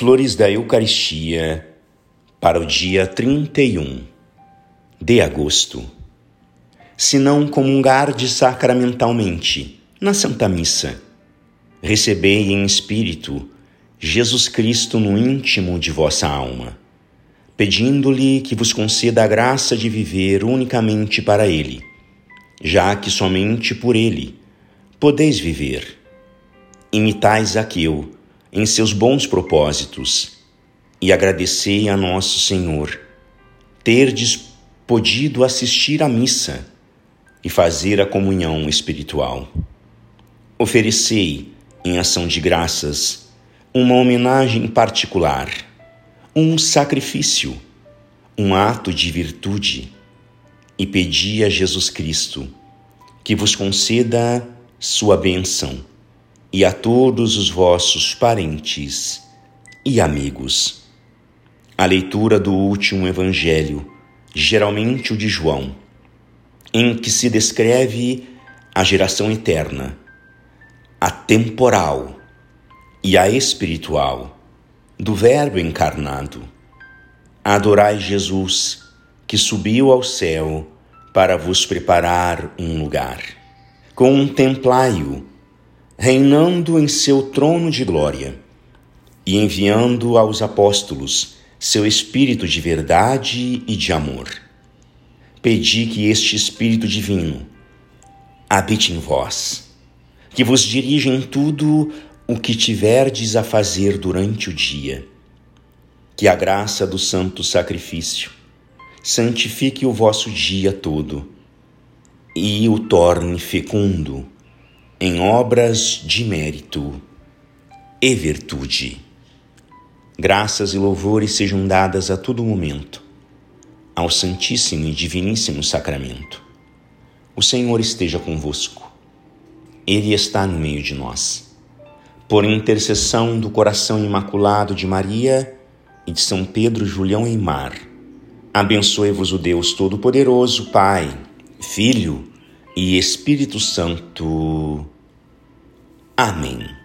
Flores da Eucaristia para o dia 31 de agosto. Se não comungarde sacramentalmente na Santa Missa, recebei em espírito Jesus Cristo no íntimo de vossa alma, pedindo-lhe que vos conceda a graça de viver unicamente para Ele, já que somente por Ele podeis viver. Imitais Zaqueu em seus bons propósitos e agradecei a nosso Senhor terdes podido assistir à missa e fazer a comunhão espiritual. Oferecei, em ação de graças, uma homenagem particular, um sacrifício, um ato de virtude e pedi a Jesus Cristo que vos conceda sua bênção e a todos os vossos parentes e amigos. A leitura do último Evangelho, geralmente o de João, em que se descreve a geração eterna, a temporal e a espiritual do Verbo encarnado. Adorai Jesus, que subiu ao céu para vos preparar um lugar. Contemplai-o reinando em seu trono de glória e enviando aos apóstolos seu Espírito de verdade e de amor. Pedi que este Espírito divino habite em vós, que vos dirija em tudo o que tiverdes a fazer durante o dia. Que a graça do santo sacrifício santifique o vosso dia todo e o torne fecundo em obras de mérito e virtude. Graças e louvores sejam dadas a todo momento ao Santíssimo e Diviníssimo Sacramento. O Senhor esteja convosco. Ele está no meio de nós. Por intercessão do coração imaculado de Maria e de São Pedro Julião Eimar, abençoe-vos o Deus Todo-Poderoso, Pai, Filho e Espírito Santo. Amén.